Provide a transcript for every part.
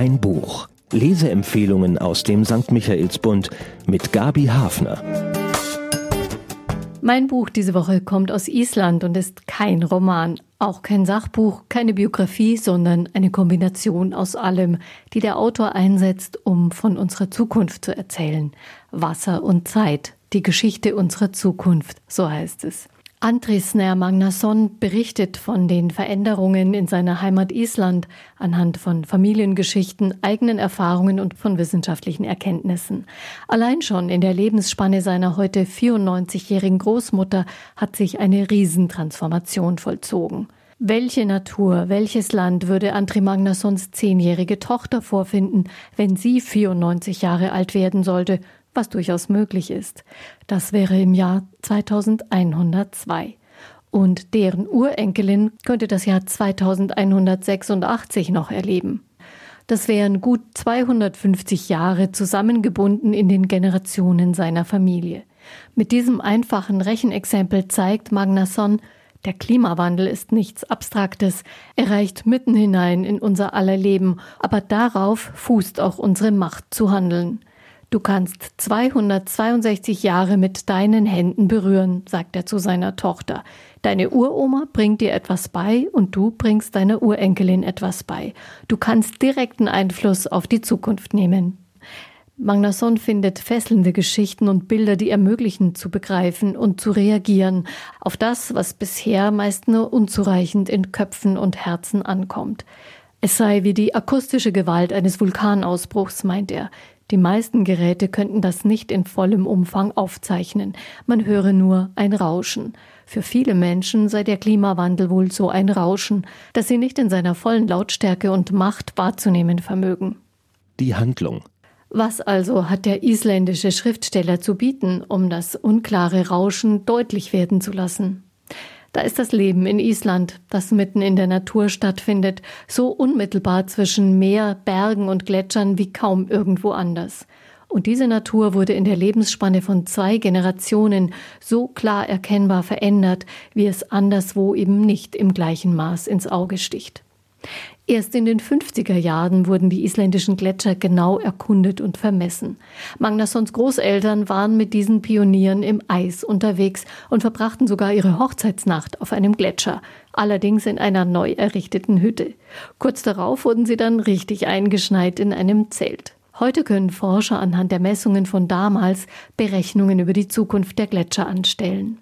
Ein Buch. Leseempfehlungen aus dem St. Michaelsbund mit Gabi Hafner. Mein Buch diese Woche kommt aus Island und ist kein Roman, auch kein Sachbuch, keine Biografie, sondern eine Kombination aus allem, die der Autor einsetzt, um von unserer Zukunft zu erzählen. Wasser und Zeit, die Geschichte unserer Zukunft, so heißt es. Andris Nair Magnason berichtet von den Veränderungen in seiner Heimat Island anhand von Familiengeschichten, eigenen Erfahrungen und von wissenschaftlichen Erkenntnissen. Allein schon in der Lebensspanne seiner heute 94-jährigen Großmutter hat sich eine Riesentransformation vollzogen. Welche Natur, welches Land würde André Magnasons zehnjährige Tochter vorfinden, wenn sie 94 Jahre alt werden sollte was durchaus möglich ist. Das wäre im Jahr 2102. Und deren Urenkelin könnte das Jahr 2186 noch erleben. Das wären gut 250 Jahre zusammengebunden in den Generationen seiner Familie. Mit diesem einfachen Rechenexempel zeigt Magnason, der Klimawandel ist nichts Abstraktes, er reicht mitten hinein in unser aller Leben, aber darauf fußt auch unsere Macht zu handeln. Du kannst 262 Jahre mit deinen Händen berühren, sagt er zu seiner Tochter. Deine Uroma bringt dir etwas bei und du bringst deiner Urenkelin etwas bei. Du kannst direkten Einfluss auf die Zukunft nehmen. Magnason findet fesselnde Geschichten und Bilder, die ermöglichen zu begreifen und zu reagieren auf das, was bisher meist nur unzureichend in Köpfen und Herzen ankommt. Es sei wie die akustische Gewalt eines Vulkanausbruchs, meint er. Die meisten Geräte könnten das nicht in vollem Umfang aufzeichnen. Man höre nur ein Rauschen. Für viele Menschen sei der Klimawandel wohl so ein Rauschen, dass sie nicht in seiner vollen Lautstärke und Macht wahrzunehmen vermögen. Die Handlung. Was also hat der isländische Schriftsteller zu bieten, um das unklare Rauschen deutlich werden zu lassen? Da ist das Leben in Island, das mitten in der Natur stattfindet, so unmittelbar zwischen Meer, Bergen und Gletschern wie kaum irgendwo anders. Und diese Natur wurde in der Lebensspanne von zwei Generationen so klar erkennbar verändert, wie es anderswo eben nicht im gleichen Maß ins Auge sticht. Erst in den 50er Jahren wurden die isländischen Gletscher genau erkundet und vermessen. Magnassons Großeltern waren mit diesen Pionieren im Eis unterwegs und verbrachten sogar ihre Hochzeitsnacht auf einem Gletscher, allerdings in einer neu errichteten Hütte. Kurz darauf wurden sie dann richtig eingeschneit in einem Zelt. Heute können Forscher anhand der Messungen von damals Berechnungen über die Zukunft der Gletscher anstellen.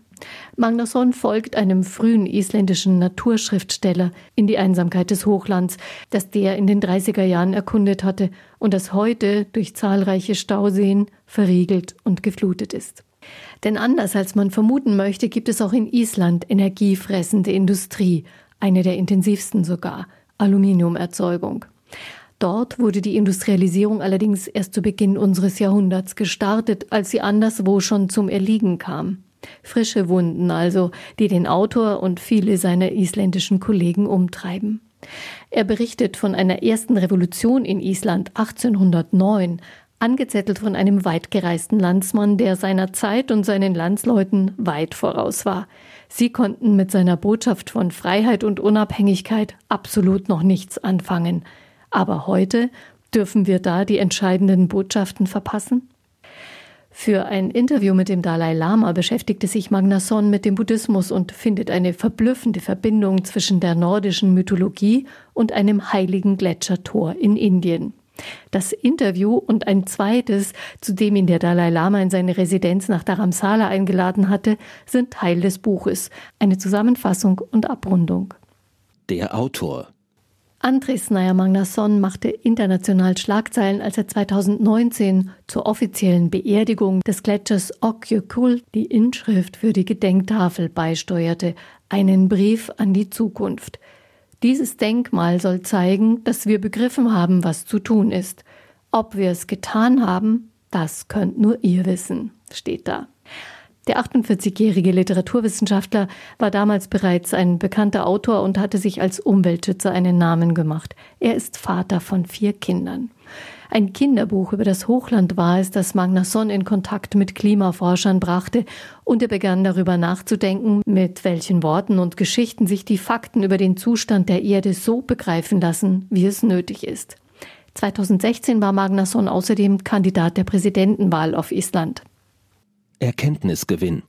Magnusson folgt einem frühen isländischen Naturschriftsteller in die Einsamkeit des Hochlands, das der in den 30er Jahren erkundet hatte und das heute durch zahlreiche Stauseen verriegelt und geflutet ist. Denn anders als man vermuten möchte, gibt es auch in Island energiefressende Industrie, eine der intensivsten sogar, Aluminiumerzeugung. Dort wurde die Industrialisierung allerdings erst zu Beginn unseres Jahrhunderts gestartet, als sie anderswo schon zum Erliegen kam. Frische Wunden also, die den Autor und viele seiner isländischen Kollegen umtreiben. Er berichtet von einer ersten Revolution in Island 1809, angezettelt von einem weitgereisten Landsmann, der seiner Zeit und seinen Landsleuten weit voraus war. Sie konnten mit seiner Botschaft von Freiheit und Unabhängigkeit absolut noch nichts anfangen. Aber heute dürfen wir da die entscheidenden Botschaften verpassen? Für ein Interview mit dem Dalai Lama beschäftigte sich Magnason mit dem Buddhismus und findet eine verblüffende Verbindung zwischen der nordischen Mythologie und einem heiligen Gletschertor in Indien. Das Interview und ein zweites, zu dem ihn der Dalai Lama in seine Residenz nach Dharamsala eingeladen hatte, sind Teil des Buches, eine Zusammenfassung und Abrundung. Der Autor Andres Nair Magnason machte international Schlagzeilen, als er 2019 zur offiziellen Beerdigung des Gletschers Okjökull die Inschrift für die Gedenktafel beisteuerte, einen Brief an die Zukunft. Dieses Denkmal soll zeigen, dass wir begriffen haben, was zu tun ist. Ob wir es getan haben, das könnt nur ihr wissen, steht da. Der 48-jährige Literaturwissenschaftler war damals bereits ein bekannter Autor und hatte sich als Umweltschützer einen Namen gemacht. Er ist Vater von vier Kindern. Ein Kinderbuch über das Hochland war es, das Magnason in Kontakt mit Klimaforschern brachte, und er begann darüber nachzudenken, mit welchen Worten und Geschichten sich die Fakten über den Zustand der Erde so begreifen lassen, wie es nötig ist. 2016 war Magnason außerdem Kandidat der Präsidentenwahl auf Island. Erkenntnisgewinn.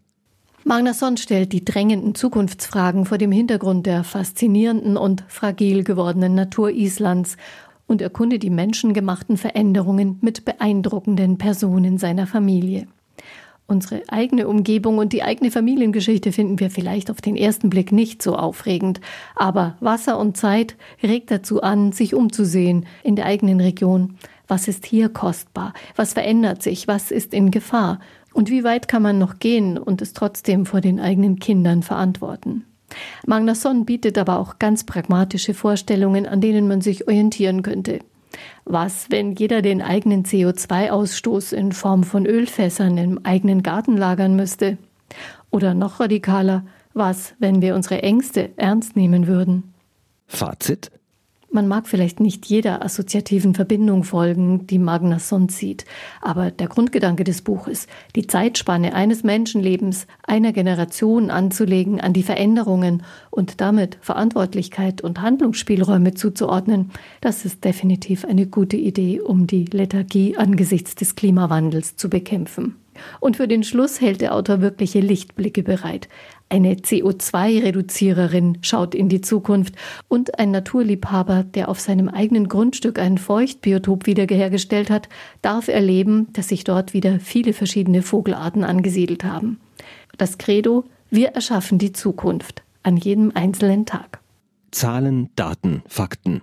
Magnason stellt die drängenden Zukunftsfragen vor dem Hintergrund der faszinierenden und fragil gewordenen Natur Islands und erkundet die menschengemachten Veränderungen mit beeindruckenden Personen seiner Familie. Unsere eigene Umgebung und die eigene Familiengeschichte finden wir vielleicht auf den ersten Blick nicht so aufregend, aber Wasser und Zeit regt dazu an, sich umzusehen in der eigenen Region. Was ist hier kostbar? Was verändert sich? Was ist in Gefahr? Und wie weit kann man noch gehen und es trotzdem vor den eigenen Kindern verantworten? Magnason bietet aber auch ganz pragmatische Vorstellungen, an denen man sich orientieren könnte. Was, wenn jeder den eigenen CO2-Ausstoß in Form von Ölfässern im eigenen Garten lagern müsste? Oder noch radikaler, was, wenn wir unsere Ängste ernst nehmen würden? Fazit? Man mag vielleicht nicht jeder assoziativen Verbindung folgen, die Magnason zieht, aber der Grundgedanke des Buches, die Zeitspanne eines Menschenlebens einer Generation anzulegen an die Veränderungen und damit Verantwortlichkeit und Handlungsspielräume zuzuordnen, das ist definitiv eine gute Idee, um die Lethargie angesichts des Klimawandels zu bekämpfen. Und für den Schluss hält der Autor wirkliche Lichtblicke bereit. Eine CO2-Reduziererin schaut in die Zukunft und ein Naturliebhaber, der auf seinem eigenen Grundstück ein Feuchtbiotop wiederhergestellt hat, darf erleben, dass sich dort wieder viele verschiedene Vogelarten angesiedelt haben. Das Credo, wir erschaffen die Zukunft an jedem einzelnen Tag. Zahlen, Daten, Fakten.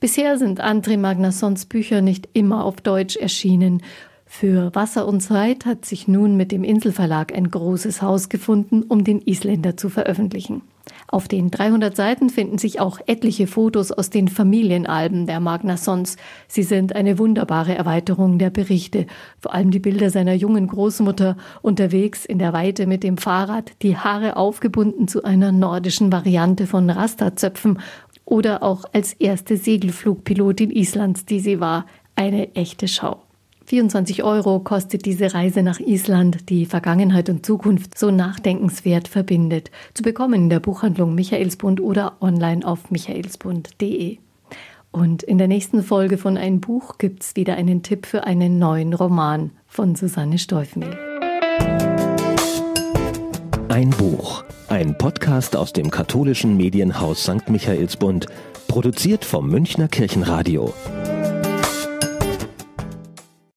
Bisher sind André Magnassons Bücher nicht immer auf Deutsch erschienen für Wasser und Zeit hat sich nun mit dem Inselverlag ein großes Haus gefunden, um den Isländer zu veröffentlichen. Auf den 300 Seiten finden sich auch etliche Fotos aus den Familienalben der Magnassons. Sie sind eine wunderbare Erweiterung der Berichte. Vor allem die Bilder seiner jungen Großmutter unterwegs in der Weite mit dem Fahrrad, die Haare aufgebunden zu einer nordischen Variante von Rastazöpfen oder auch als erste Segelflugpilotin Islands, die sie war. Eine echte Schau. 24 Euro kostet diese Reise nach Island, die Vergangenheit und Zukunft so nachdenkenswert verbindet. Zu bekommen in der Buchhandlung Michaelsbund oder online auf michaelsbund.de. Und in der nächsten Folge von Ein Buch gibt's wieder einen Tipp für einen neuen Roman von Susanne Steufmehl. Ein Buch. Ein Podcast aus dem katholischen Medienhaus St. Michaelsbund, produziert vom Münchner Kirchenradio.